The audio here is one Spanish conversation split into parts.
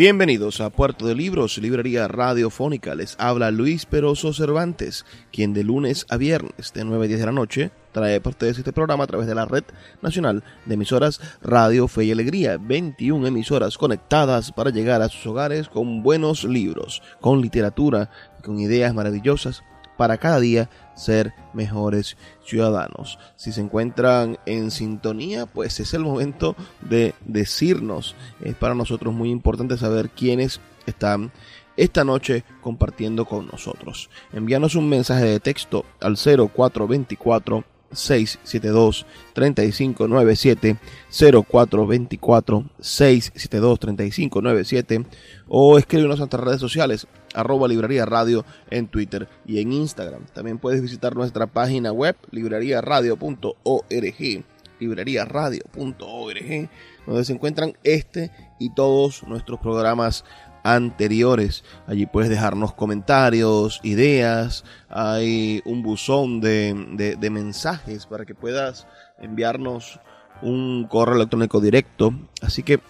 Bienvenidos a Puerto de Libros, librería radiofónica. Les habla Luis Peroso Cervantes, quien de lunes a viernes de 9 a 10 de la noche trae para ustedes este programa a través de la red nacional de emisoras Radio Fe y Alegría. 21 emisoras conectadas para llegar a sus hogares con buenos libros, con literatura, con ideas maravillosas para cada día ser mejores ciudadanos. Si se encuentran en sintonía, pues es el momento de decirnos. Es para nosotros muy importante saber quiénes están esta noche compartiendo con nosotros. Envíanos un mensaje de texto al 0424 672 3597 0424 672 3597 o escríbenos a nuestras redes sociales arroba librería radio en Twitter y en Instagram. También puedes visitar nuestra página web libreriaradio.org libreriaradio.org donde se encuentran este y todos nuestros programas anteriores. Allí puedes dejarnos comentarios, ideas, hay un buzón de, de, mensajes para que puedas enviarnos un correo electrónico directo. Así que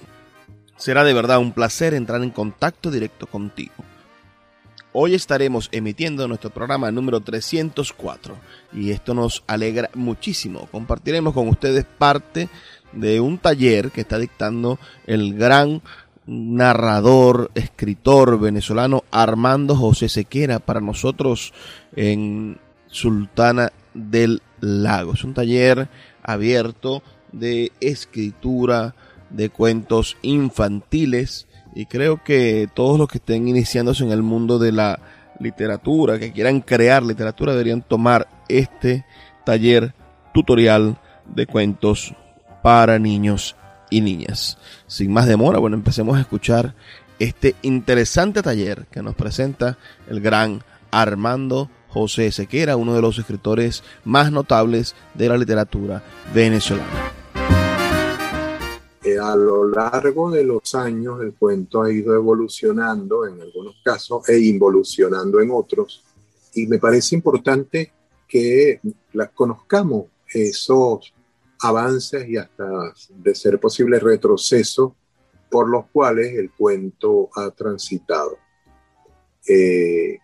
será de verdad un placer entrar en contacto directo contigo. Hoy estaremos emitiendo nuestro programa número 304 y esto nos alegra muchísimo. Compartiremos con ustedes parte de un taller que está dictando el gran narrador, escritor venezolano Armando José Sequera para nosotros en Sultana del Lago. Es un taller abierto de escritura, de cuentos infantiles y creo que todos los que estén iniciándose en el mundo de la literatura, que quieran crear literatura, deberían tomar este taller tutorial de cuentos para niños y niñas. Sin más demora, bueno, empecemos a escuchar este interesante taller que nos presenta el gran Armando José Sequera, uno de los escritores más notables de la literatura venezolana. A lo largo de los años el cuento ha ido evolucionando en algunos casos e involucionando en otros y me parece importante que las conozcamos esos avances y hasta de ser posible retroceso por los cuales el cuento ha transitado. Eh,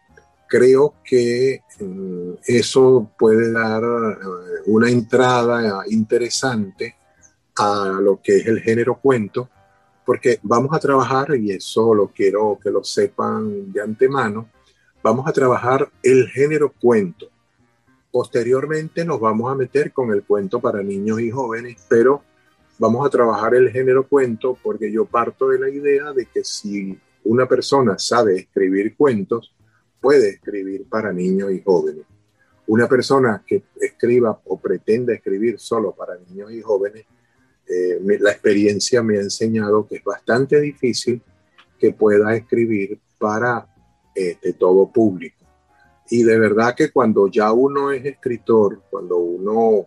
creo que mm, eso puede dar eh, una entrada interesante a lo que es el género cuento, porque vamos a trabajar, y eso lo quiero que lo sepan de antemano, vamos a trabajar el género cuento. Posteriormente nos vamos a meter con el cuento para niños y jóvenes, pero vamos a trabajar el género cuento porque yo parto de la idea de que si una persona sabe escribir cuentos, puede escribir para niños y jóvenes. Una persona que escriba o pretenda escribir solo para niños y jóvenes eh, la experiencia me ha enseñado que es bastante difícil que pueda escribir para este, todo público. Y de verdad que cuando ya uno es escritor, cuando uno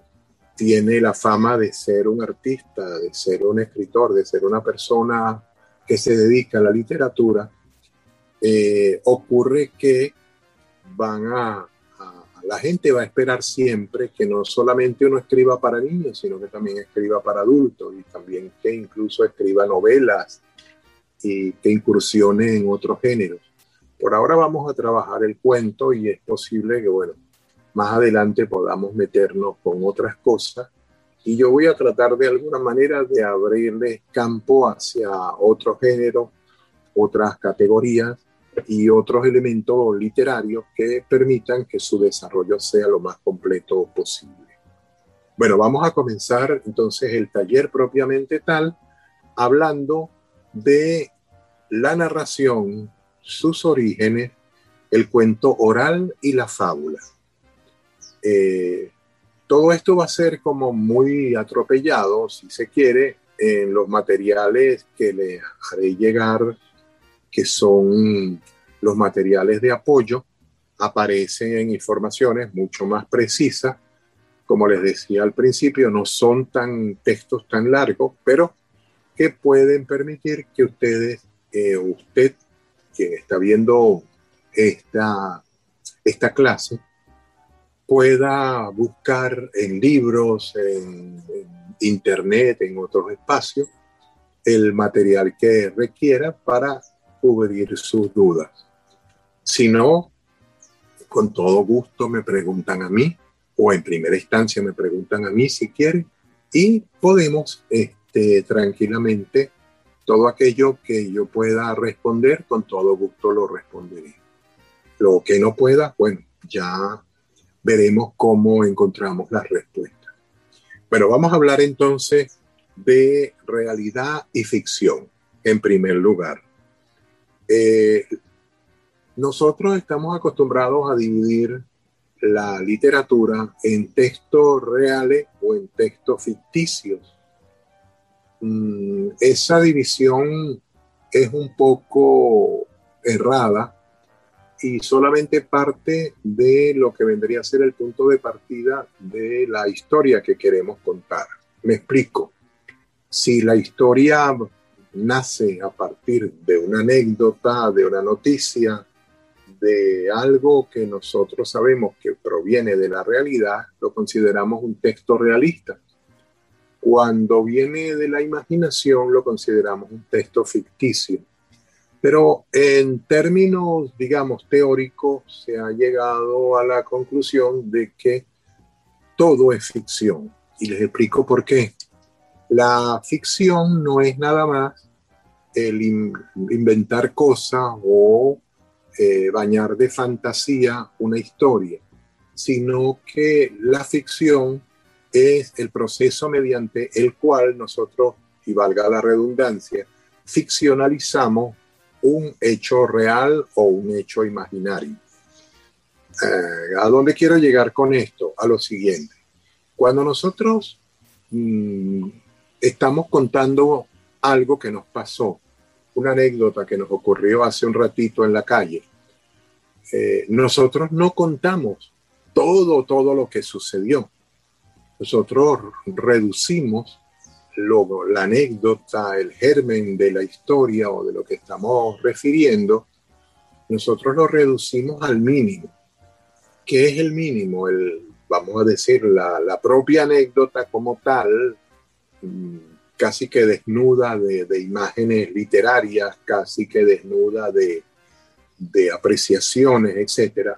tiene la fama de ser un artista, de ser un escritor, de ser una persona que se dedica a la literatura, eh, ocurre que van a, la gente va a esperar siempre que no solamente uno escriba para niños, sino que también escriba para adultos y también que incluso escriba novelas y que incursione en otros géneros. Por ahora vamos a trabajar el cuento y es posible que, bueno, más adelante podamos meternos con otras cosas y yo voy a tratar de alguna manera de abrirle campo hacia otro género, otras categorías y otros elementos literarios que permitan que su desarrollo sea lo más completo posible. Bueno, vamos a comenzar entonces el taller propiamente tal, hablando de la narración, sus orígenes, el cuento oral y la fábula. Eh, todo esto va a ser como muy atropellado, si se quiere, en los materiales que le haré llegar que son los materiales de apoyo, aparecen informaciones mucho más precisas. Como les decía al principio, no son tan textos tan largos, pero que pueden permitir que ustedes, eh, usted, quien está viendo esta, esta clase, pueda buscar en libros, en internet, en otros espacios, el material que requiera para cubrir sus dudas. Si no, con todo gusto me preguntan a mí o en primera instancia me preguntan a mí si quieren y podemos este, tranquilamente todo aquello que yo pueda responder, con todo gusto lo responderé. Lo que no pueda, bueno, ya veremos cómo encontramos la respuesta. Bueno, vamos a hablar entonces de realidad y ficción en primer lugar. Eh, nosotros estamos acostumbrados a dividir la literatura en textos reales o en textos ficticios. Mm, esa división es un poco errada y solamente parte de lo que vendría a ser el punto de partida de la historia que queremos contar. Me explico. Si la historia nace a partir de una anécdota, de una noticia, de algo que nosotros sabemos que proviene de la realidad, lo consideramos un texto realista. Cuando viene de la imaginación, lo consideramos un texto ficticio. Pero en términos, digamos, teóricos, se ha llegado a la conclusión de que todo es ficción. Y les explico por qué. La ficción no es nada más el inventar cosas o eh, bañar de fantasía una historia, sino que la ficción es el proceso mediante el cual nosotros, y valga la redundancia, ficcionalizamos un hecho real o un hecho imaginario. Eh, ¿A dónde quiero llegar con esto? A lo siguiente. Cuando nosotros mm, estamos contando algo que nos pasó, una anécdota que nos ocurrió hace un ratito en la calle. Eh, nosotros no contamos todo, todo lo que sucedió. Nosotros reducimos lo, la anécdota, el germen de la historia o de lo que estamos refiriendo, nosotros lo reducimos al mínimo. ¿Qué es el mínimo? El, vamos a decir, la, la propia anécdota como tal, casi que desnuda de, imágenes literarias, casi que desnuda de, apreciaciones, etc.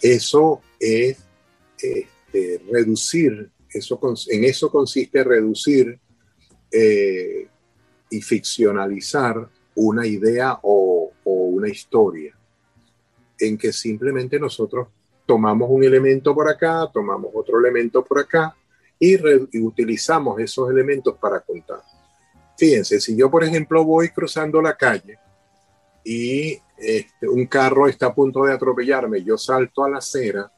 Eso es este, reducir, eso, en eso consiste reducir eh, y ficcionalizar una idea o, una historia, en que simplemente nosotros tomamos un elemento por acá, tomamos otro elemento por acá, y, utilizamos esos elementos para contar. Fíjense, si yo por ejemplo voy cruzando la calle y este, un carro está a punto de atropellarme, yo salto a la acera,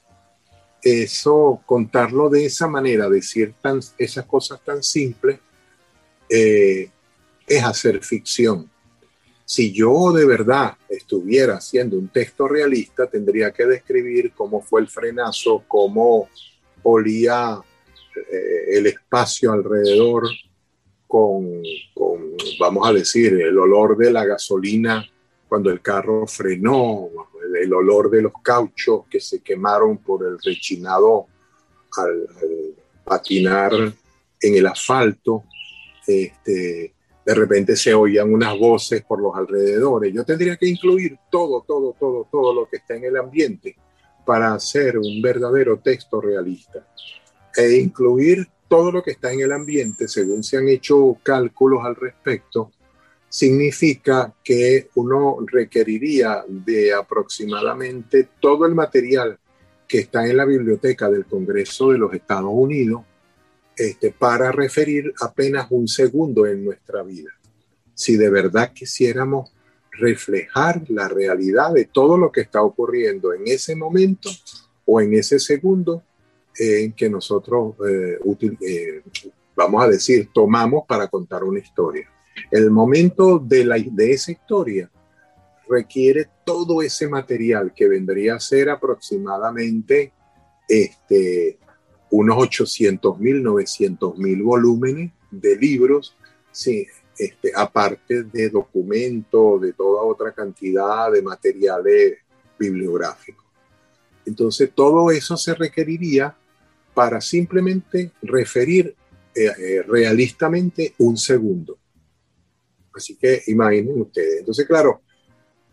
eso, contarlo de esa manera, decir tan, esas cosas tan simples, eh, es hacer ficción. Si yo de verdad estuviera haciendo un texto realista, tendría que describir cómo fue el frenazo, cómo olía eh, el espacio alrededor con, vamos a decir, el olor de la gasolina cuando el carro frenó, el, olor de los cauchos que se quemaron por el rechinado al, patinar en el asfalto. Este, de repente se oían unas voces por los alrededores. Yo tendría que incluir todo, todo, todo, todo lo que está en el ambiente para hacer un verdadero texto realista e incluir todo lo que está en el ambiente, según se han hecho cálculos al respecto, significa que uno requeriría de aproximadamente todo el material que está en la biblioteca del Congreso de los Estados Unidos este, para referir apenas un segundo en nuestra vida. Si de verdad quisiéramos reflejar la realidad de todo lo que está ocurriendo en ese momento o en ese segundo en que nosotros, eh, eh, vamos a decir, tomamos para contar una historia. El momento de, la, de esa historia requiere todo ese material que vendría a ser aproximadamente este, unos 800 mil, 900 mil volúmenes de libros, sí, este, aparte de documentos, de toda otra cantidad de materiales bibliográficos. Entonces, todo eso se requeriría para simplemente referir eh, eh, realistamente un segundo. Así que imaginen ustedes. Entonces, claro,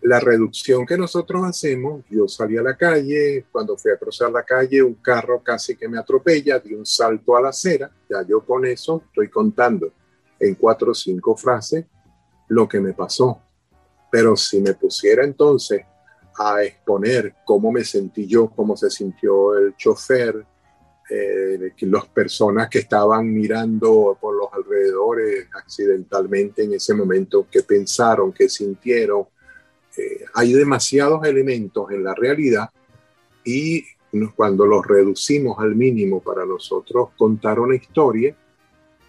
la reducción que nosotros hacemos, yo salí a la calle, cuando fui a cruzar la calle, un carro casi que me atropella, di un salto a la acera, ya yo con eso estoy contando en cuatro o cinco frases lo que me pasó. Pero si me pusiera entonces a exponer cómo me sentí yo, cómo se sintió el chofer, eh, las personas que estaban mirando por los alrededores accidentalmente en ese momento, que pensaron, que sintieron. Eh, hay demasiados elementos en la realidad y cuando los reducimos al mínimo para nosotros contar una historia,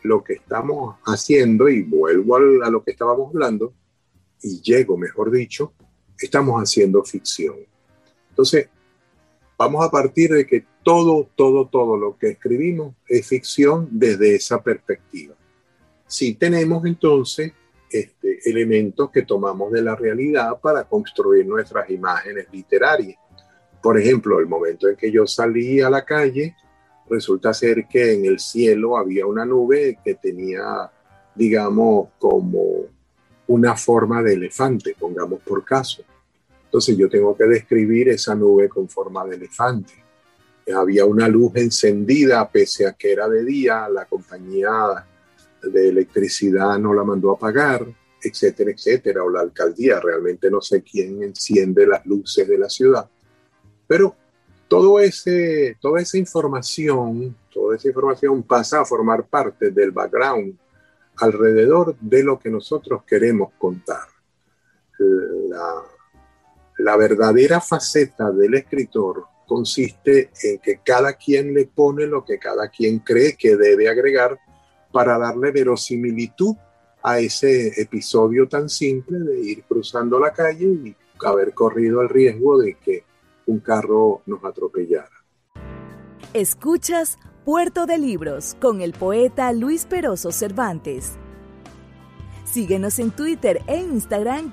lo que estamos haciendo, y vuelvo a lo que estábamos hablando, y llego, mejor dicho, estamos haciendo ficción. Entonces, vamos a partir de que todo, todo, todo lo que escribimos es ficción desde esa perspectiva. Si tenemos entonces este, elementos que tomamos de la realidad para construir nuestras imágenes literarias. Por ejemplo, el momento en que yo salí a la calle, resulta ser que en el cielo había una nube que tenía, digamos, como una forma de elefante, pongamos por caso. Entonces yo tengo que describir esa nube con forma de elefante. Había una luz encendida pese a que era de día, la compañía de electricidad no la mandó a apagar, etcétera, etcétera, o la alcaldía, realmente no sé quién enciende las luces de la ciudad. Pero todo ese, toda esa información, toda esa información pasa a formar parte del background alrededor de lo que nosotros queremos contar. La, la verdadera faceta del escritor consiste en que cada quien le pone lo que cada quien cree que debe agregar para darle verosimilitud a ese episodio tan simple de ir cruzando la calle y haber corrido el riesgo de que un carro nos atropellara. Escuchas Puerto de Libros con el poeta Luis Peroso Cervantes. Síguenos en Twitter e Instagram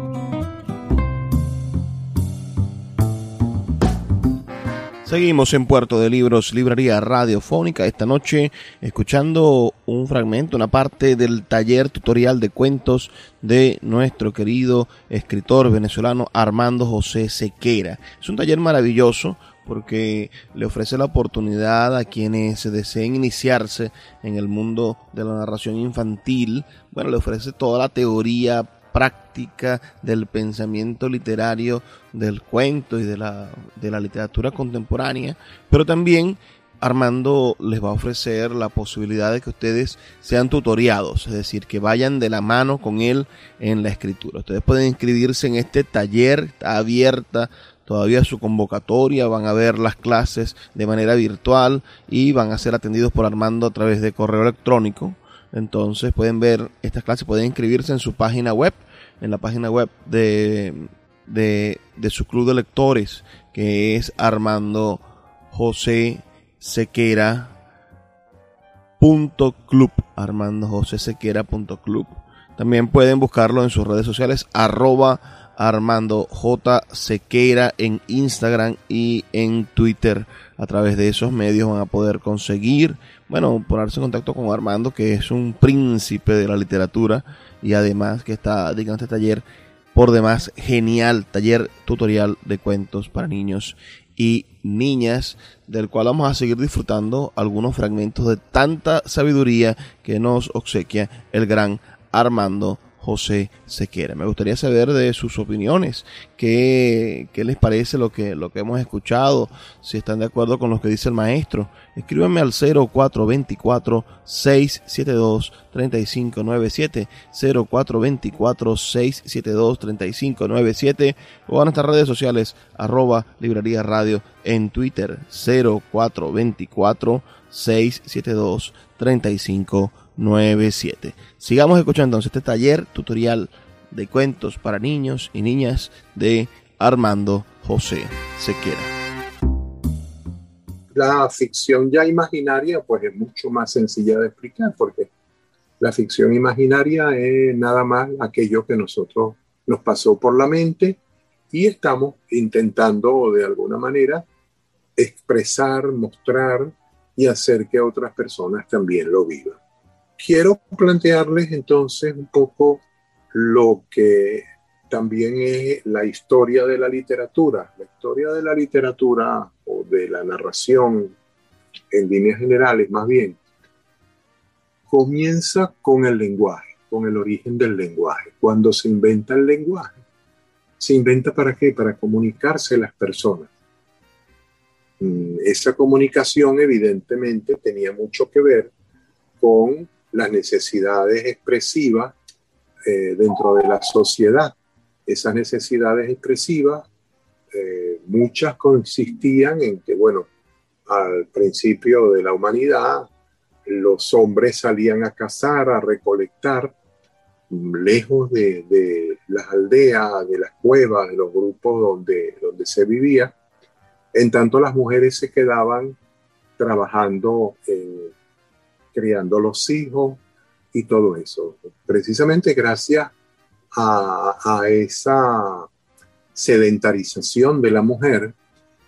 Seguimos en Puerto de Libros, Librería Radiofónica, esta noche escuchando un fragmento, una parte del taller tutorial de cuentos de nuestro querido escritor venezolano Armando José Sequera. Es un taller maravilloso porque le ofrece la oportunidad a quienes deseen iniciarse en el mundo de la narración infantil. Bueno, le ofrece toda la teoría práctica del pensamiento literario del cuento y de la, de la literatura contemporánea, pero también Armando les va a ofrecer la posibilidad de que ustedes sean tutoriados, es decir, que vayan de la mano con él en la escritura. Ustedes pueden inscribirse en este taller, está abierta todavía su convocatoria, van a ver las clases de manera virtual y van a ser atendidos por Armando a través de correo electrónico. Entonces pueden ver estas clases, pueden inscribirse en su página web, en la página web de, de, su club de lectores, que es Armando José Sequera club Armando José Sequera club También pueden buscarlo en sus redes sociales, arroba Armando J. Sequera en Instagram y en Twitter. A través de esos medios van a poder conseguir, bueno, ponerse en contacto con Armando, que es un príncipe de la literatura y además que está dedicando este taller por demás genial, taller tutorial de cuentos para niños y niñas, del cual vamos a seguir disfrutando algunos fragmentos de tanta sabiduría que nos obsequia el gran Armando José Sequera. Me gustaría saber de sus opiniones, qué, qué, les parece lo que, lo que hemos escuchado, si están de acuerdo con lo que dice el maestro. Escríbanme al 0424-672-3597, 0424-672-3597 o a nuestras redes sociales arroba librería radio en Twitter 0424 672 3597 97. Sigamos escuchando entonces este taller tutorial de cuentos para niños y niñas de Armando José Sequera. La ficción ya imaginaria pues es mucho más sencilla de explicar porque la ficción imaginaria es nada más aquello que nosotros nos pasó por la mente y estamos intentando de alguna manera expresar, mostrar y hacer que otras personas también lo vivan. Quiero plantearles entonces un poco lo que también es la historia de la literatura. La historia de la literatura o de la narración en líneas generales más bien comienza con el lenguaje, con el origen del lenguaje. Cuando se inventa el lenguaje, ¿se inventa para qué? Para comunicarse las personas. Mm, esa comunicación evidentemente tenía mucho que ver con las necesidades expresivas eh, dentro de la sociedad. Esas necesidades expresivas, eh, muchas consistían en que, bueno, al principio de la humanidad, los hombres salían a cazar, a recolectar, lejos de, las aldeas, de las cuevas, de los grupos donde, donde se vivía. En tanto, las mujeres se quedaban trabajando en criando los hijos y todo eso. Precisamente gracias a, esa sedentarización de la mujer,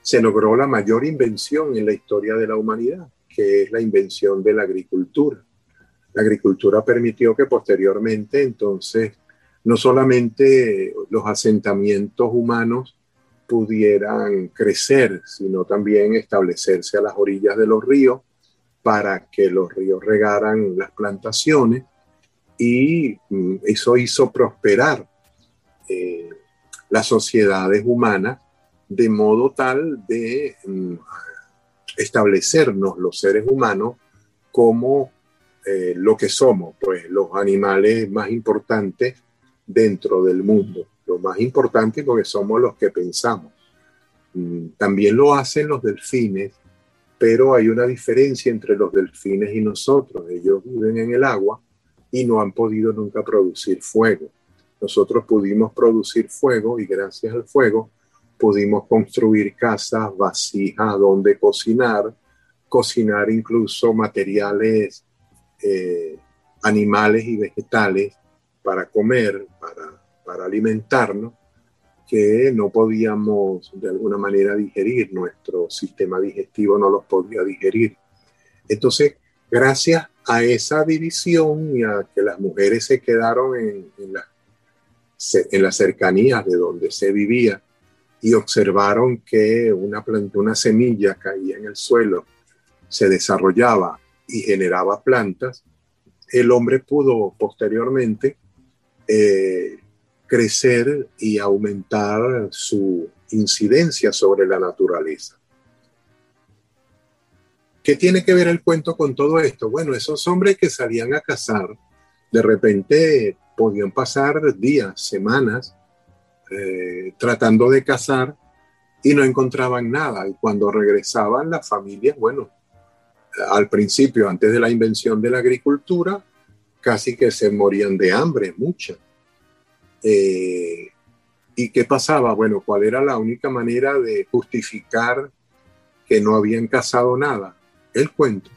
se logró la mayor invención en la historia de la humanidad, que es la invención de la agricultura. La agricultura permitió que posteriormente entonces no solamente los asentamientos humanos pudieran crecer, sino también establecerse a las orillas de los ríos para que los ríos regaran las plantaciones y mm, eso hizo prosperar eh, las sociedades humanas de modo tal de mm, establecernos los seres humanos como eh, lo que somos, pues los animales más importantes dentro del mundo, lo más importante porque somos los que pensamos. Mm, también lo hacen los delfines pero hay una diferencia entre los delfines y nosotros. Ellos viven en el agua y no han podido nunca producir fuego. Nosotros pudimos producir fuego y gracias al fuego pudimos construir casas, vasijas donde cocinar, cocinar incluso materiales eh, animales y vegetales para comer, para, para alimentarnos que no podíamos de alguna manera digerir, nuestro sistema digestivo no los podía digerir. Entonces, gracias a esa división y a que las mujeres se quedaron en, en, la, en las cercanías de donde se vivía y observaron que una planta, una semilla caía en el suelo, se desarrollaba y generaba plantas, el hombre pudo posteriormente eh, crecer y aumentar su incidencia sobre la naturaleza. ¿Qué tiene que ver el cuento con todo esto? Bueno, esos hombres que salían a cazar, de repente podían pasar días, semanas, eh, tratando de cazar y no encontraban nada. Y cuando regresaban las familias, bueno, al principio, antes de la invención de la agricultura, casi que se morían de hambre, muchas. Eh, ¿Y qué pasaba? Bueno, ¿cuál era la única manera de justificar que no habían cazado nada? El cuento.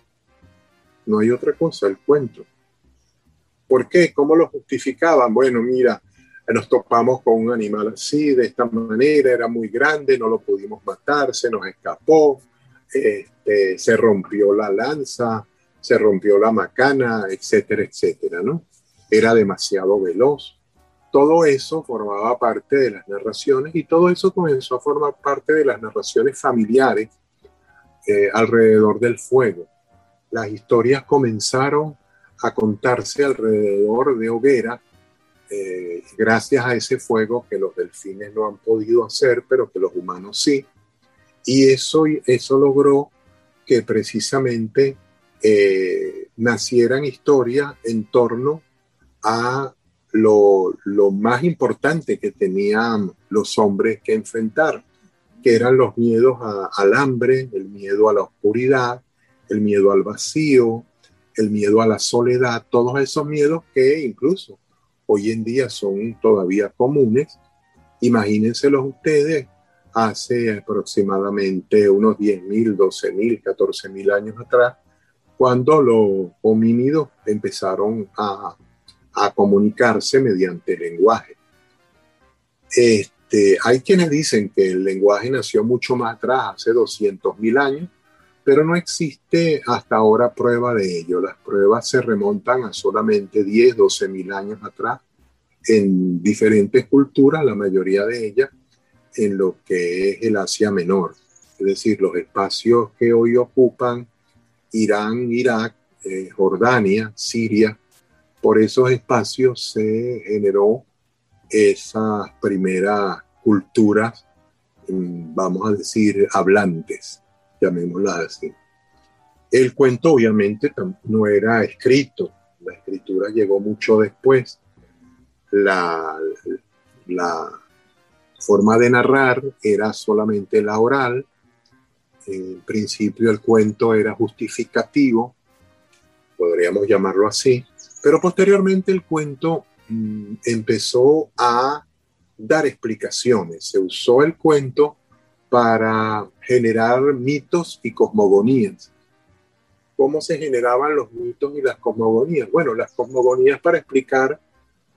No hay otra cosa, el cuento. ¿Por qué? ¿Cómo lo justificaban? Bueno, mira, nos topamos con un animal así, de esta manera, era muy grande, no lo pudimos matar, se nos escapó, este, se rompió la lanza, se rompió la macana, etcétera, etcétera, ¿no? Era demasiado veloz. Todo eso formaba parte de las narraciones y todo eso comenzó a formar parte de las narraciones familiares eh, alrededor del fuego. Las historias comenzaron a contarse alrededor de hoguera eh, gracias a ese fuego que los delfines no han podido hacer, pero que los humanos sí. Y eso, eso logró que precisamente eh, nacieran historias en torno a lo, lo, más importante que tenían los hombres que enfrentar, que eran los miedos al hambre, el miedo a la oscuridad, el miedo al vacío, el miedo a la soledad, todos esos miedos que incluso hoy en día son todavía comunes. Imagínenselos ustedes hace aproximadamente unos 10.000, 12.000, 14.000 años atrás, cuando los homínidos empezaron a, a comunicarse mediante lenguaje. Este, hay quienes dicen que el lenguaje nació mucho más atrás, hace 200.000 años, pero no existe hasta ahora prueba de ello. Las pruebas se remontan a solamente 10, 12 mil años atrás en diferentes culturas, la mayoría de ellas en lo que es el Asia Menor, es decir, los espacios que hoy ocupan Irán, Irak, eh, Jordania, Siria. Por esos espacios se generó esas primeras culturas, mm, vamos a decir, hablantes llamémosla así. El cuento obviamente no era escrito, la escritura llegó mucho después. La, la forma de narrar era solamente la oral. En principio el cuento era justificativo, podríamos llamarlo así, pero posteriormente el cuento mm, empezó a dar explicaciones. Se usó el cuento para generar mitos y cosmogonías. ¿Cómo se generaban los mitos y las cosmogonías? Bueno, las cosmogonías para explicar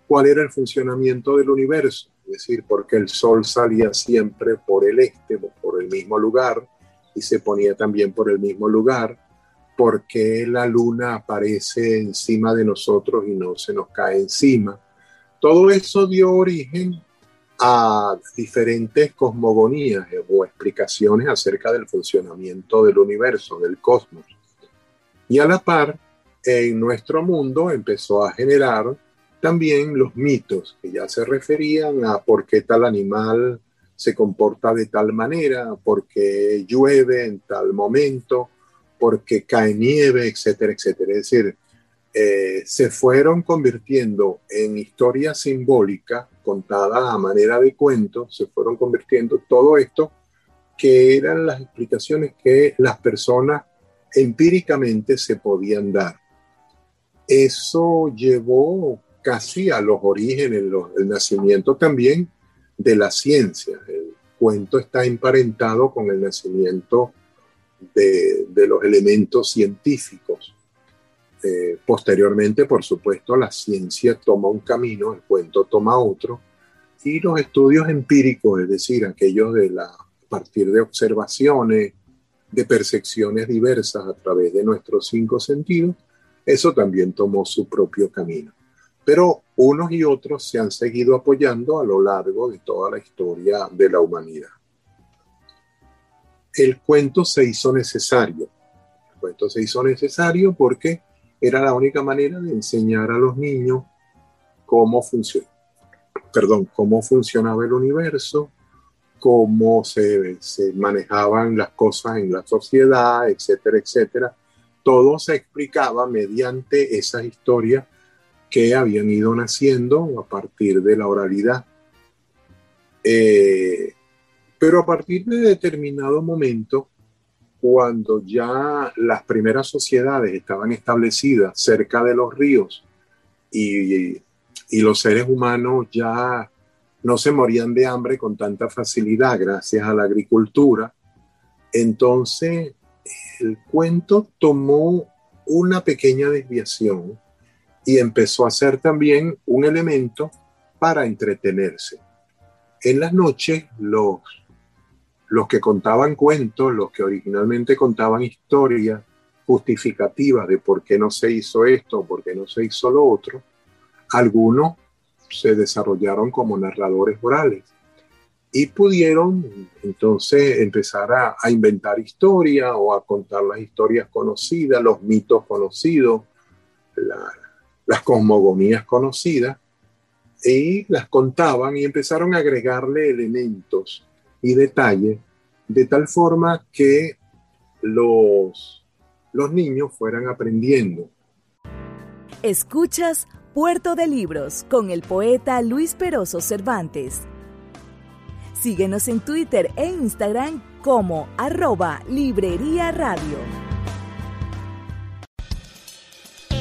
cuál era el funcionamiento del universo, es decir, porque el Sol salía siempre por el este, por el mismo lugar, y se ponía también por el mismo lugar, porque la luna aparece encima de nosotros y no se nos cae encima. Todo eso dio origen a diferentes cosmogonías o explicaciones acerca del funcionamiento del universo, del cosmos. Y a la par, en nuestro mundo empezó a generar también los mitos, que ya se referían a por qué tal animal se comporta de tal manera, por qué llueve en tal momento, por qué cae nieve, etcétera, etcétera. Es decir, eh, se fueron convirtiendo en historias simbólicas contadas a manera de cuento, se fueron convirtiendo todo esto que eran las explicaciones que las personas empíricamente se podían dar. Eso llevó casi a los orígenes, el nacimiento también de la ciencia. El cuento está emparentado con el nacimiento de, los elementos científicos. Eh, posteriormente, por supuesto, la ciencia toma un camino, el cuento toma otro, y los estudios empíricos, es decir, aquellos de la, a partir de observaciones, de percepciones diversas a través de nuestros cinco sentidos, eso también tomó su propio camino. Pero unos y otros se han seguido apoyando a lo largo de toda la historia de la humanidad. El cuento se hizo necesario. El cuento se hizo necesario porque era la única manera de enseñar a los niños cómo perdón, cómo funcionaba el universo, cómo se, se, manejaban las cosas en la sociedad, etcétera, etcétera. Todo se explicaba mediante esas historias que habían ido naciendo a partir de la oralidad. Eh, pero a partir de determinado momento, cuando ya las primeras sociedades estaban establecidas cerca de los ríos y, los seres humanos ya no se morían de hambre con tanta facilidad gracias a la agricultura, entonces el cuento tomó una pequeña desviación y empezó a ser también un elemento para entretenerse. En las noches los los que contaban cuentos, los que originalmente contaban historias justificativas de por qué no se hizo esto, por qué no se hizo lo otro, algunos se desarrollaron como narradores orales y pudieron entonces empezar a, inventar historias o a contar las historias conocidas, los mitos conocidos, las cosmogonías conocidas, y las contaban y empezaron a agregarle elementos y detalle, de tal forma que los, los niños fueran aprendiendo. Escuchas Puerto de Libros con el poeta Luis Peroso Cervantes. Síguenos en Twitter e Instagram como arroba Librería Radio.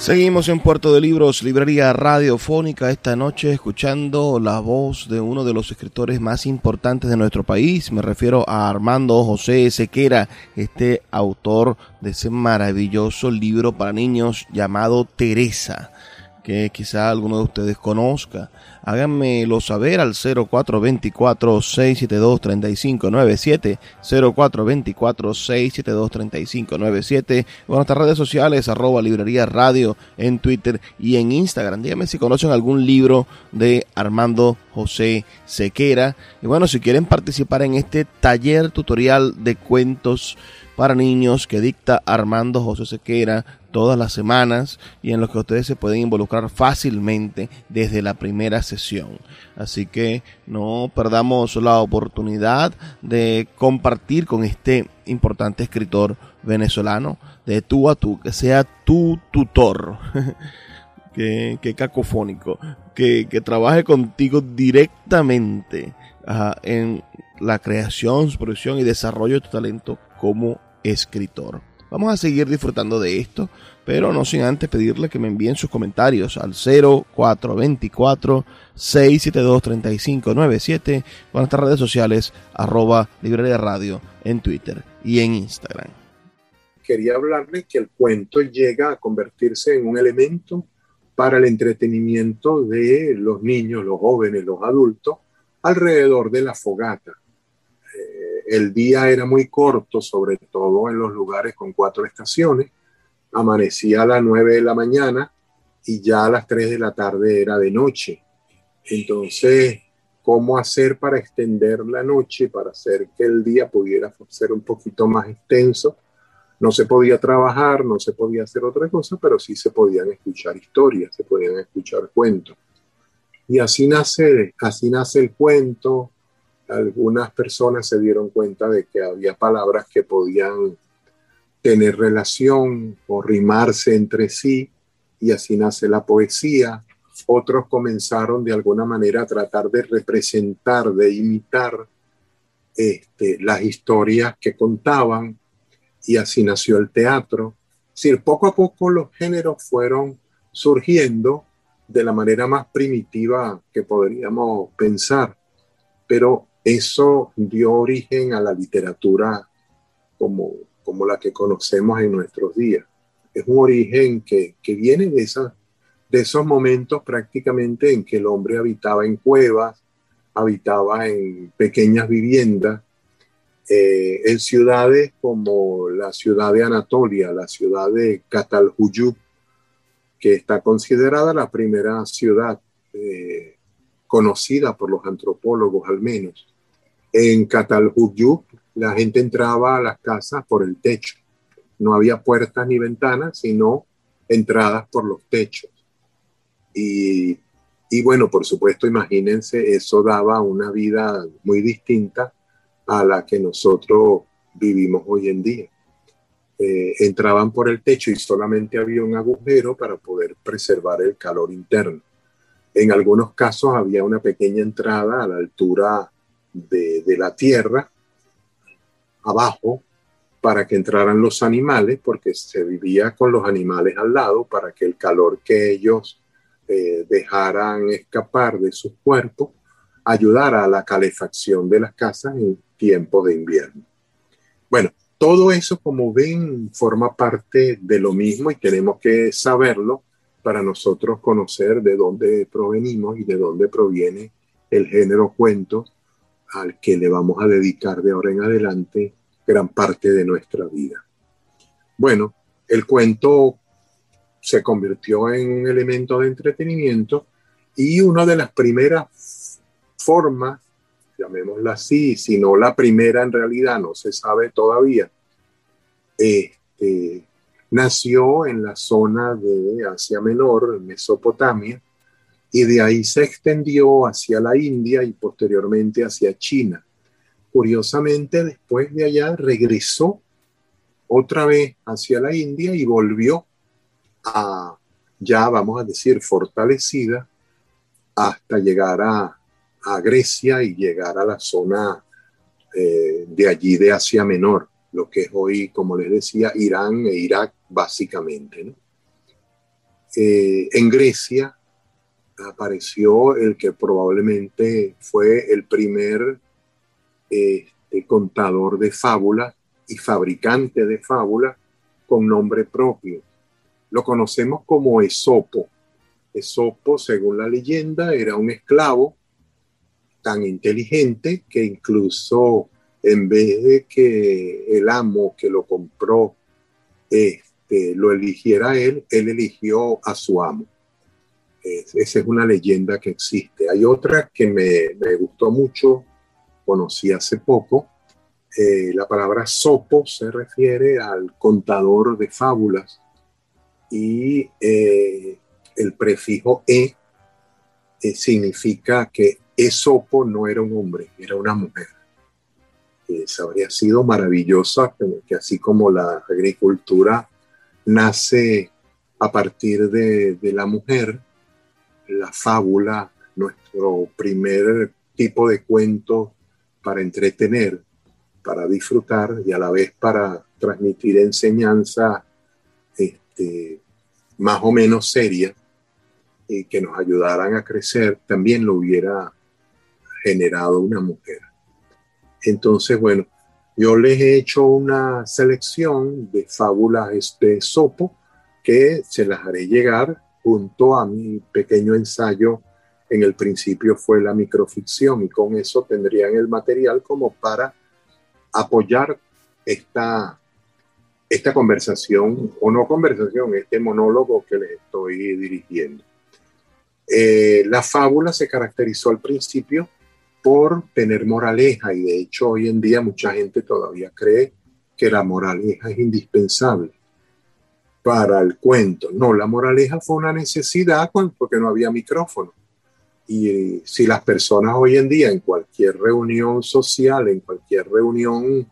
Seguimos en Puerto de Libros, librería radiofónica, esta noche escuchando la voz de uno de los escritores más importantes de nuestro país. Me refiero a Armando José Sequera, este autor de ese maravilloso libro para niños llamado Teresa que quizá alguno de ustedes conozca. Háganmelo saber al 0424-672-3597, 0424-672-3597, o en nuestras redes sociales, arroba librería radio en Twitter y en Instagram. Díganme si conocen algún libro de Armando José Sequera. Y bueno, si quieren participar en este taller tutorial de cuentos para niños que dicta Armando José Sequera todas las semanas y en los que ustedes se pueden involucrar fácilmente desde la primera sesión. Así que no perdamos la oportunidad de compartir con este importante escritor venezolano de tú a tú, que sea tu tutor. que, cacofónico, que, trabaje contigo directamente en la creación, producción y desarrollo de tu talento como escritor. Vamos a seguir disfrutando de esto, pero no sin antes pedirle que me envíen sus comentarios al 0424 672 3597 o en nuestras redes sociales arroba librería radio en Twitter y en Instagram. Quería hablarles que el cuento llega a convertirse en un elemento para el entretenimiento de los niños, los jóvenes, los adultos alrededor de la fogata el día era muy corto, sobre todo en los lugares con cuatro estaciones. Amanecía a las nueve de la mañana y ya a las tres de la tarde era de noche. Entonces, ¿cómo hacer para extender la noche, para hacer que el día pudiera ser un poquito más extenso? No se podía trabajar, no se podía hacer otra cosa, pero sí se podían escuchar historias, se podían escuchar cuentos. Y así nace, así nace el cuento, algunas personas se dieron cuenta de que había palabras que podían tener relación o rimarse entre sí y así nace la poesía. Otros comenzaron de alguna manera a tratar de representar, de imitar este, las historias que contaban y así nació el teatro. Es decir, poco a poco los géneros fueron surgiendo de la manera más primitiva que podríamos pensar, pero eso dio origen a la literatura como, como la que conocemos en nuestros días. Es un origen que, que viene de, esa, de esos momentos prácticamente en que el hombre habitaba en cuevas, habitaba en pequeñas viviendas, eh, en ciudades como la ciudad de Anatolia, la ciudad de Catalhuyuk, que está considerada la primera ciudad eh, conocida por los antropólogos al menos. En Catalhuyuk la gente entraba a las casas por el techo. No había puertas ni ventanas, sino entradas por los techos. Y, y bueno, por supuesto, imagínense, eso daba una vida muy distinta a la que nosotros vivimos hoy en día. Eh, entraban por el techo y solamente había un agujero para poder preservar el calor interno. En algunos casos había una pequeña entrada a la altura de, la tierra, abajo, para que entraran los animales, porque se vivía con los animales al lado, para que el calor que ellos eh, dejaran escapar de sus cuerpos ayudara a la calefacción de las casas en tiempo de invierno. Bueno, todo eso, como ven, forma parte de lo mismo y tenemos que saberlo para nosotros conocer de dónde provenimos y de dónde proviene el género cuento al que le vamos a dedicar de ahora en adelante gran parte de nuestra vida. Bueno, el cuento se convirtió en un elemento de entretenimiento y una de las primeras formas llamémosla así, si no la primera en realidad, no se sabe todavía, este, nació en la zona de Asia Menor, Mesopotamia, y de ahí se extendió hacia la India y posteriormente hacia China. Curiosamente, después de allá regresó otra vez hacia la India y volvió a, ya vamos a decir, fortalecida hasta llegar a a Grecia y llegar a la zona eh, de allí de Asia Menor, lo que es hoy, como les decía, Irán e Irak básicamente. Eh, en Grecia apareció el que probablemente fue el primer este, contador de fábulas y fabricante de fábulas con nombre propio. Lo conocemos como Esopo. Esopo, según la leyenda, era un esclavo tan inteligente que incluso en vez de que el amo que lo compró este, lo eligiera él, él eligió a su amo. Esa es una leyenda que existe. Hay otra que me, me gustó mucho, conocí hace poco. Eh, la palabra sopo se refiere al contador de fábulas y eh, el prefijo e eh, significa que Esopo no era un hombre, era una mujer. Eso habría sido maravillosa, que así como la agricultura nace a partir de, la mujer, la fábula, nuestro primer tipo de cuento para entretener, para disfrutar y a la vez para transmitir enseñanza este, más o menos seria y que nos ayudaran a crecer, también lo hubiera generado una mujer. Entonces, bueno, yo les he hecho una selección de fábulas de Sopo que se las haré llegar junto a mi pequeño ensayo. En el principio fue la microficción y con eso tendrían el material como para apoyar esta, esta conversación, o no conversación, este monólogo que les estoy dirigiendo. Eh, la fábula se caracterizó al principio por tener moraleja y de hecho hoy en día mucha gente todavía cree que la moraleja es indispensable para el cuento. No, la moraleja fue una necesidad porque no había micrófono Y si las personas hoy en día en cualquier reunión social, en cualquier reunión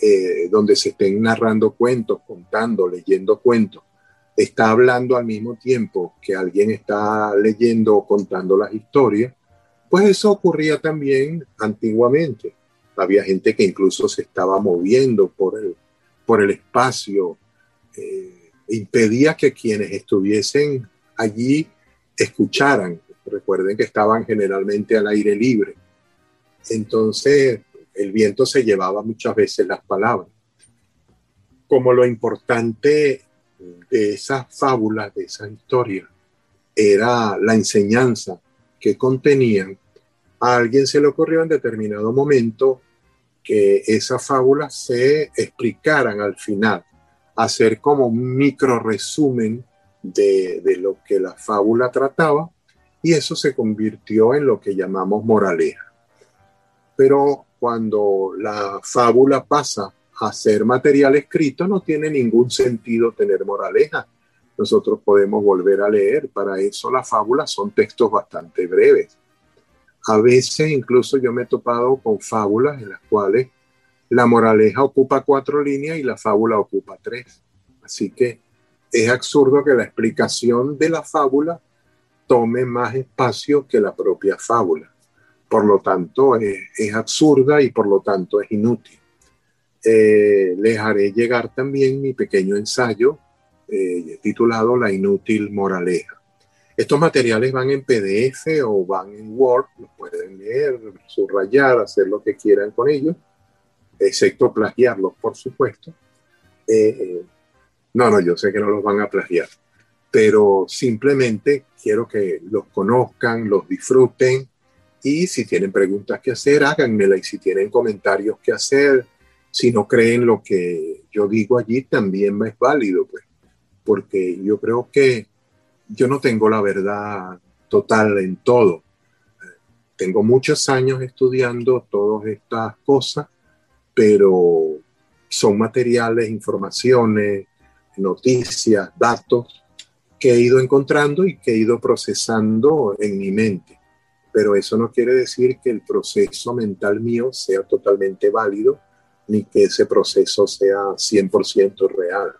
eh, donde se estén narrando cuentos, contando, leyendo cuentos, está hablando al mismo tiempo que alguien está leyendo o contando las historias, pues eso ocurría también antiguamente. Había gente que incluso se estaba moviendo por el, por el espacio, eh, impedía que quienes estuviesen allí escucharan. Recuerden que estaban generalmente al aire libre. Entonces, el viento se llevaba muchas veces las palabras. Como lo importante de esas fábulas, de esas historias, era la enseñanza que contenían, a alguien se le ocurrió en determinado momento que esas fábulas se explicaran al final, hacer como un micro resumen de, de lo que la fábula trataba, y eso se convirtió en lo que llamamos moraleja. Pero cuando la fábula pasa hacer material escrito no tiene ningún sentido tener moraleja. Nosotros podemos volver a leer, para eso las fábulas son textos bastante breves. A veces incluso yo me he topado con fábulas en las cuales la moraleja ocupa cuatro líneas y la fábula ocupa tres. Así que es absurdo que la explicación de la fábula tome más espacio que la propia fábula. Por lo tanto, es, absurda y por lo tanto es inútil. Eh, les haré llegar también mi pequeño ensayo eh, titulado La inútil moraleja. Estos materiales van en PDF o van en Word, pueden leer, subrayar, hacer lo que quieran con ellos, excepto plagiarlos, por supuesto. Eh, no, no, yo sé que no los van a plagiar, pero simplemente quiero que los conozcan, los disfruten y si tienen preguntas que hacer, háganmela y si tienen comentarios que hacer, si no creen lo que yo digo allí, también es válido, pues, porque yo creo que yo no tengo la verdad total en todo. Tengo muchos años estudiando todas estas cosas, pero son materiales, informaciones, noticias, datos que he ido encontrando y que he ido procesando en mi mente. Pero eso no quiere decir que el proceso mental mío sea totalmente válido ni que ese proceso sea 100% real.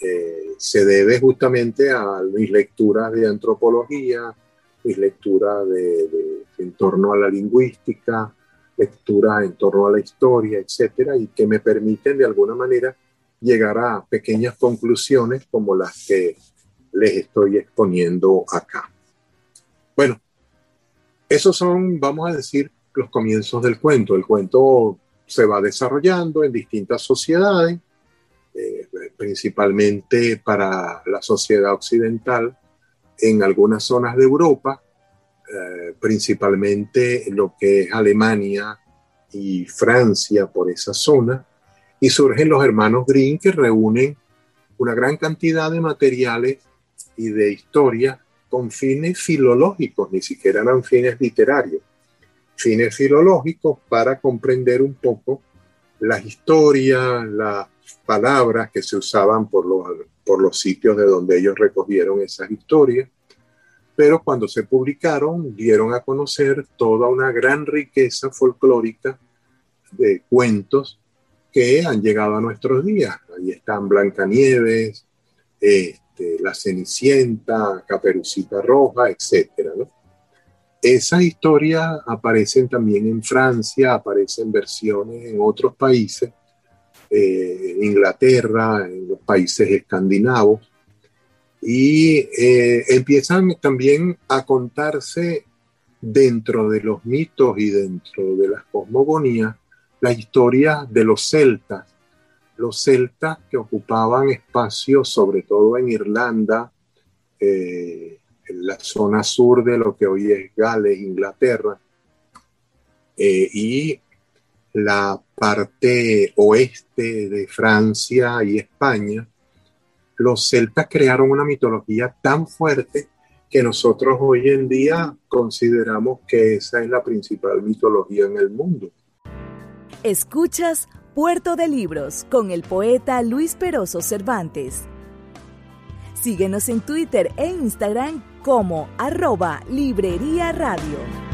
Eh, se debe justamente a mis lecturas de antropología, mis lecturas de, en torno a la lingüística, lecturas en torno a la historia, etcétera, y que me permiten de alguna manera llegar a pequeñas conclusiones como las que les estoy exponiendo acá. Bueno, esos son, vamos a decir, los comienzos del cuento. El cuento se va desarrollando en distintas sociedades, eh, principalmente para la sociedad occidental, en algunas zonas de Europa, eh, principalmente lo que es Alemania y Francia por esa zona, y surgen los hermanos Grimm que reúnen una gran cantidad de materiales y de historias con fines filológicos, ni siquiera eran fines literarios. Fines filológicos para comprender un poco las historias, las palabras que se usaban por los, por los sitios de donde ellos recogieron esas historias, pero cuando se publicaron dieron a conocer toda una gran riqueza folclórica de cuentos que han llegado a nuestros días. Ahí están Blancanieves, este, La Cenicienta, Caperucita Roja, etcétera, ¿no? Esas historias aparecen también en Francia, aparecen versiones en otros países, eh, en Inglaterra, en los países escandinavos, y eh, empiezan también a contarse dentro de los mitos y dentro de las cosmogonías la historia de los celtas, los celtas que ocupaban espacios sobre todo en Irlanda, eh, en la zona sur de lo que hoy es Gales, Inglaterra, eh, y la parte oeste de Francia y España, los celtas crearon una mitología tan fuerte que nosotros hoy en día consideramos que esa es la principal mitología en el mundo. Escuchas Puerto de Libros con el poeta Luis Peroso Cervantes. Síguenos en Twitter e Instagram como arroba Librería Radio.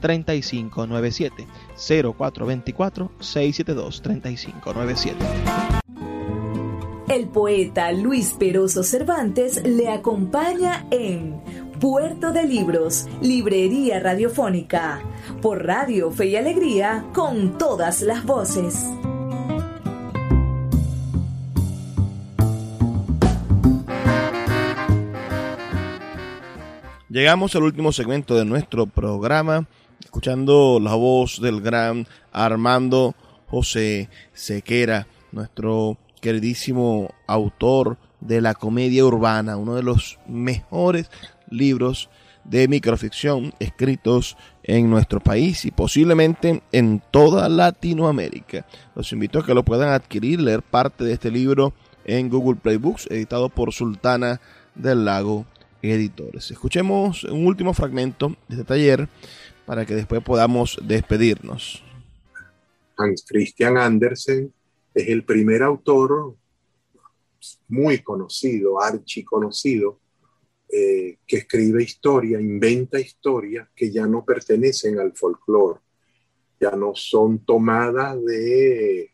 3597 0424 672 3597. El poeta Luis Peroso Cervantes le acompaña en Puerto de Libros, Librería Radiofónica, por Radio Fe y Alegría, con todas las voces. Llegamos al último segmento de nuestro programa, escuchando la voz del gran Armando José Sequera, nuestro queridísimo autor de la comedia urbana, uno de los mejores libros de microficción escritos en nuestro país y posiblemente en toda Latinoamérica. Los invito a que lo puedan adquirir, leer parte de este libro en Google Play Books, editado por Sultana del Lago Editores. Escuchemos un último fragmento de este taller para que después podamos despedirnos. Hans Christian Andersen es el primer autor muy conocido, archiconocido, eh, que escribe historia, inventa historias que ya no pertenecen al folclore, ya no son tomadas de,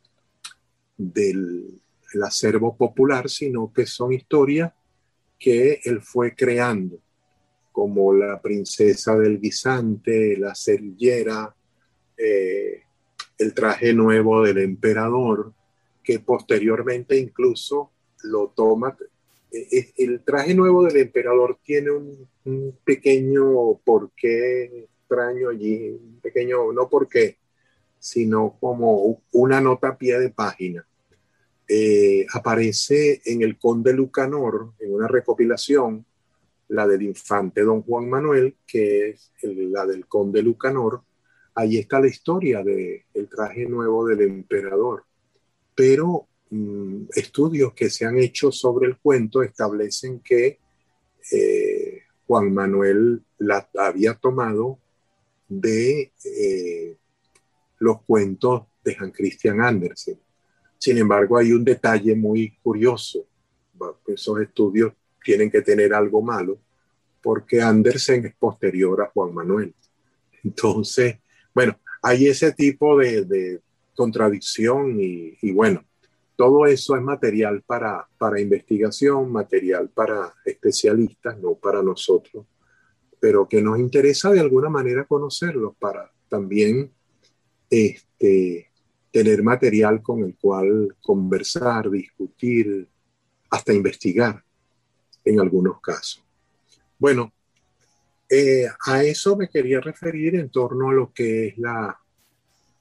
del acervo popular, sino que son historias que él fue creando, como la princesa del guisante, la cerillera, eh, el traje nuevo del emperador, que posteriormente incluso lo toma. E, e, el traje nuevo del emperador tiene un, pequeño porqué extraño allí, un pequeño, no porqué, sino como una nota a pie de página. Eh, aparece en el Conde Lucanor, en una recopilación, la del infante don Juan Manuel, que es la del Conde Lucanor. Ahí está la historia del el traje nuevo del emperador. Pero mm, estudios que se han hecho sobre el cuento establecen que eh, Juan Manuel la había tomado de eh, los cuentos de Hans Christian Andersen. Sin embargo, hay un detalle muy curioso. Esos estudios tienen que tener algo malo, porque Andersen es posterior a Juan Manuel. Entonces, bueno, hay ese tipo de, contradicción y, bueno, todo eso es material para, para investigación, material para especialistas, no para nosotros, pero que nos interesa de alguna manera conocerlos para también este, tener material con el cual conversar, discutir, hasta investigar en algunos casos. Bueno, eh, a eso me quería referir en torno a lo que es la,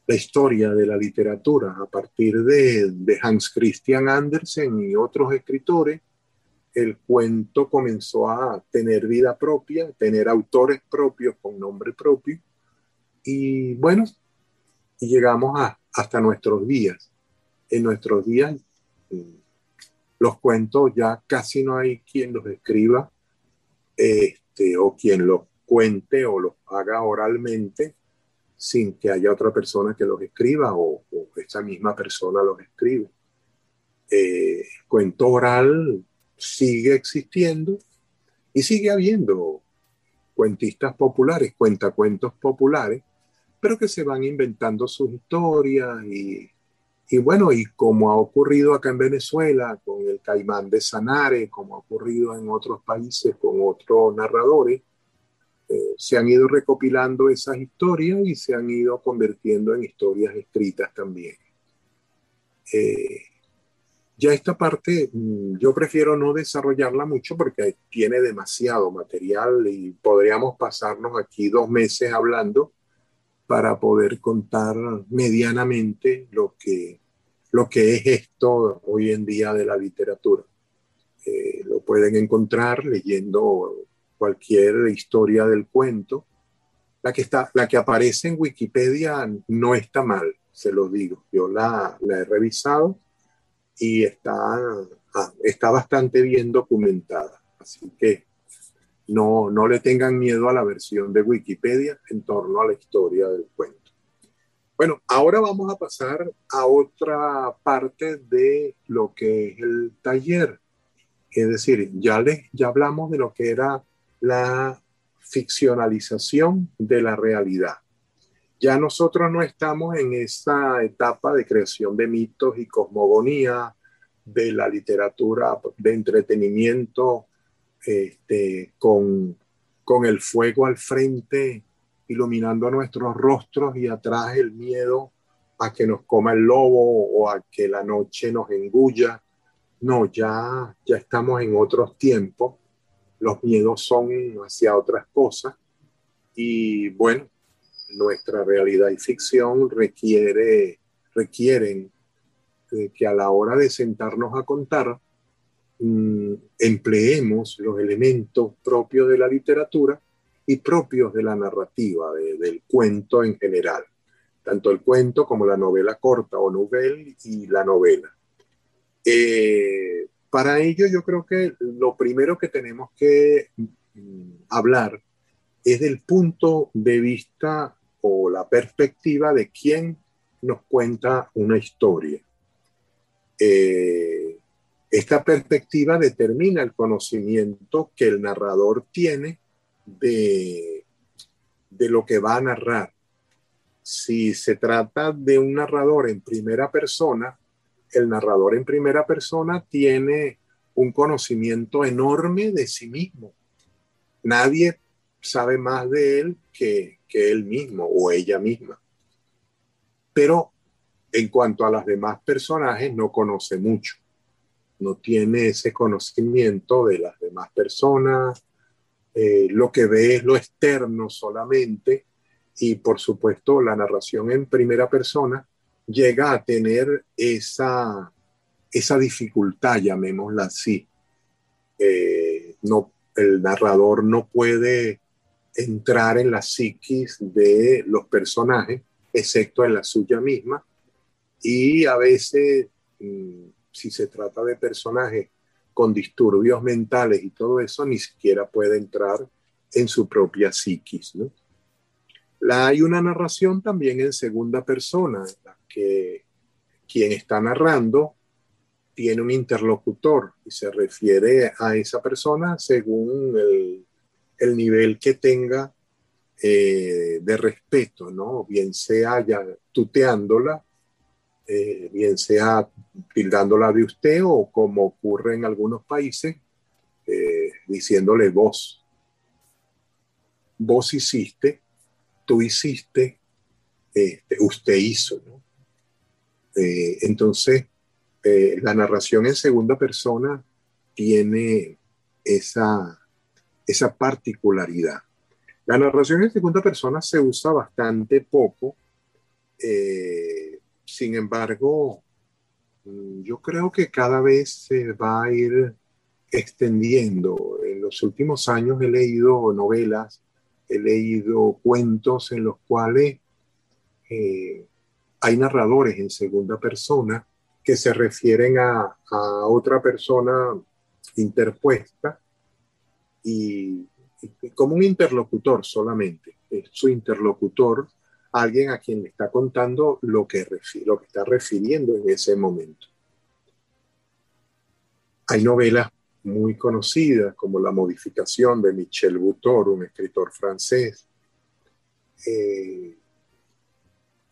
la historia de la literatura. A partir de, de, Hans Christian Andersen y otros escritores, el cuento comenzó a tener vida propia, tener autores propios con nombre propio. Y bueno, y llegamos a, hasta nuestros días. En nuestros días, mm, los cuentos ya casi no hay quien los escriba este, o quien los cuente o los haga oralmente sin que haya otra persona que los escriba o, esa misma persona los escribe. Eh, cuento oral sigue existiendo y sigue habiendo cuentistas populares, cuentacuentos populares, pero que se van inventando sus historias y, y bueno, y como ha ocurrido acá en Venezuela con el Caimán de Sanare, como ha ocurrido en otros países con otros narradores, eh, se han ido recopilando esas historias y se han ido convirtiendo en historias escritas también. Eh, ya esta parte mm, yo prefiero no desarrollarla mucho porque tiene demasiado material y podríamos pasarnos aquí dos meses hablando para poder contar medianamente lo que, lo que es esto hoy en día de la literatura. Eh, lo pueden encontrar leyendo cualquier historia del cuento. La que, está, la que aparece en Wikipedia no está mal, se lo digo. Yo la, la he revisado y está, ah, está bastante bien documentada. Así que no, no le tengan miedo a la versión de Wikipedia en torno a la historia del cuento. Bueno, ahora vamos a pasar a otra parte de lo que es el taller. Es decir, ya, les, ya hablamos de lo que era la ficcionalización de la realidad. Ya nosotros no estamos en esa etapa de creación de mitos y cosmogonía, de la literatura de entretenimiento, este, con, con el fuego al frente, iluminando nuestros rostros y atrás el miedo a que nos coma el lobo o a que la noche nos engulla. No, ya, ya estamos en otros tiempos los miedos son hacia otras cosas y bueno, nuestra realidad y ficción requiere, requieren que a la hora de sentarnos a contar mm, empleemos los elementos propios de la literatura y propios de la narrativa, del cuento en general, tanto el cuento como la novela corta o novel y la novela. Eh, para ello yo creo que lo primero que tenemos que mm, hablar es del punto de vista o la perspectiva de quien nos cuenta una historia. Eh, esta perspectiva determina el conocimiento que el narrador tiene de, de lo que va a narrar. Si se trata de un narrador en primera persona, el narrador en primera persona tiene un conocimiento enorme de sí mismo. Nadie sabe más de él que, él mismo o ella misma. Pero en cuanto a las demás personajes, no conoce mucho. No tiene ese conocimiento de las demás personas. Eh, lo que ve es lo externo solamente. Y por supuesto, la narración en primera persona llega a tener esa, esa dificultad, llamémosla así. Eh, no, el narrador no puede entrar en la psiquis de los personajes, excepto en la suya misma. Y a veces, mm, si se trata de personajes con disturbios mentales y todo eso, ni siquiera puede entrar en su propia psiquis. ¿no? La, hay una narración también en segunda persona, que quien está narrando tiene un interlocutor y se refiere a esa persona según el, nivel que tenga eh, de respeto, ¿no? Bien sea ya tuteándola, eh, bien sea tildándola de usted o como ocurre en algunos países, eh, diciéndole vos. Vos hiciste, tú hiciste, este, usted hizo. Eh, entonces, la narración en segunda persona tiene esa, esa particularidad. La narración en segunda persona se usa bastante poco, sin embargo, mm, yo creo que cada vez se va a ir extendiendo. En los últimos años he leído novelas, he leído cuentos en los cuales hay narradores en segunda persona que se refieren a, otra persona interpuesta y, como un interlocutor solamente. Es su interlocutor, alguien a quien le está contando lo que, lo que está refiriendo en ese momento. Hay novelas muy conocidas como La modificación de Michel Butor, un escritor francés. Eh,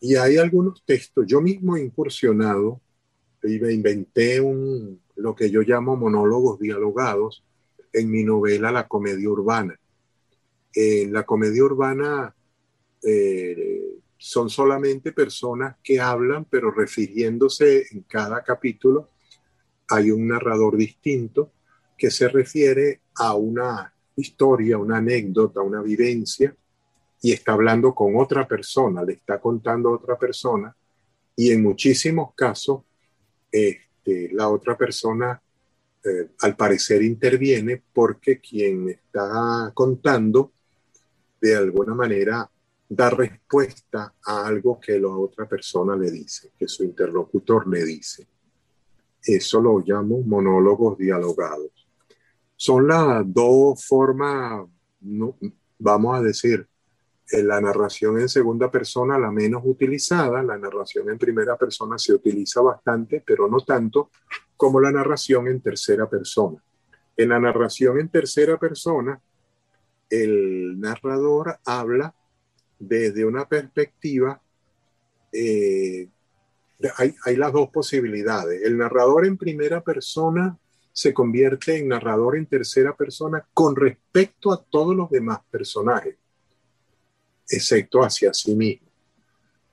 y hay algunos textos, yo mismo he incursionado y me inventé un, lo que yo llamo monólogos dialogados en mi novela La comedia urbana. En la comedia urbana eh, son solamente personas que hablan, pero refiriéndose en cada capítulo, hay un narrador distinto que se refiere a una historia, una anécdota, una vivencia, y está hablando con otra persona, le está contando a otra persona, y en muchísimos casos este, la otra persona eh, al parecer interviene porque quien está contando de alguna manera da respuesta a algo que la otra persona le dice, que su interlocutor le dice. Eso lo llamo monólogos dialogados. Son las dos formas, vamos a decir, la narración en segunda persona la menos utilizada, la narración en primera persona se utiliza bastante, pero no tanto como la narración en tercera persona. En la narración en tercera persona, el narrador habla desde una perspectiva, eh, hay, las dos posibilidades. El narrador en primera persona se convierte en narrador en tercera persona con respecto a todos los demás personajes excepto hacia sí mismo.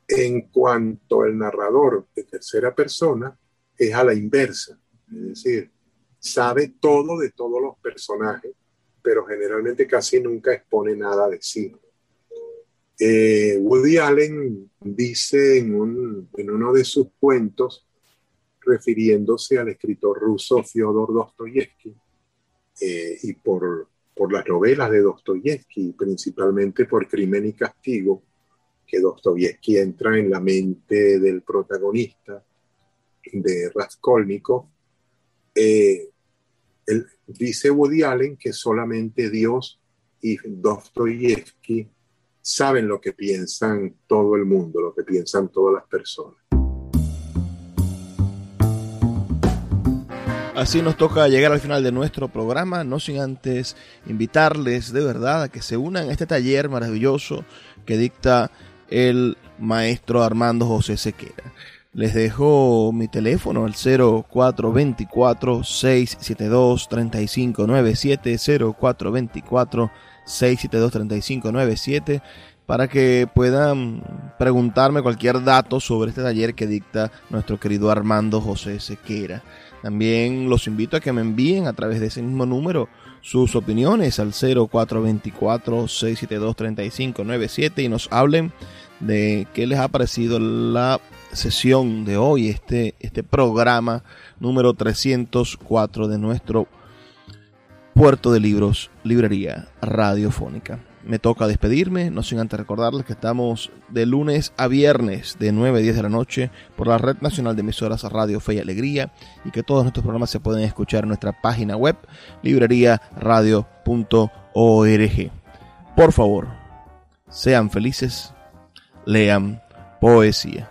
En cuanto al narrador de tercera persona, es a la inversa, es decir, sabe todo de todos los personajes, pero generalmente casi nunca expone nada de sí. Eh, Woody Allen dice en, uno de sus cuentos, refiriéndose al escritor ruso Fyodor Dostoyevsky, eh, y por por las novelas de Dostoyevsky, principalmente por Crimen y Castigo, que Dostoyevsky entra en la mente del protagonista, de Raskolnikov. Eh, dice Woody Allen que solamente Dios y Dostoyevsky saben lo que piensan todo el mundo, lo que piensan todas las personas. Así nos toca llegar al final de nuestro programa, no sin antes invitarles de verdad a que se unan a este taller maravilloso que dicta el maestro Armando José Sequera. Les dejo mi teléfono al 0424-672-3597, 0424-672-3597, para que puedan preguntarme cualquier dato sobre este taller que dicta nuestro querido Armando José Sequera. También los invito a que me envíen a través de ese mismo número sus opiniones al 0424-672-3597 y nos hablen de qué les ha parecido la sesión de hoy, este, este programa número 304 de nuestro Puerto de Libros, Librería Radiofónica me toca despedirme, no sin antes recordarles que estamos de lunes a viernes de 9 a 10 de la noche por la Red Nacional de Emisoras Radio Fe y Alegría y que todos nuestros programas se pueden escuchar en nuestra página web libreriaradio.org. Por favor, sean felices, lean poesía.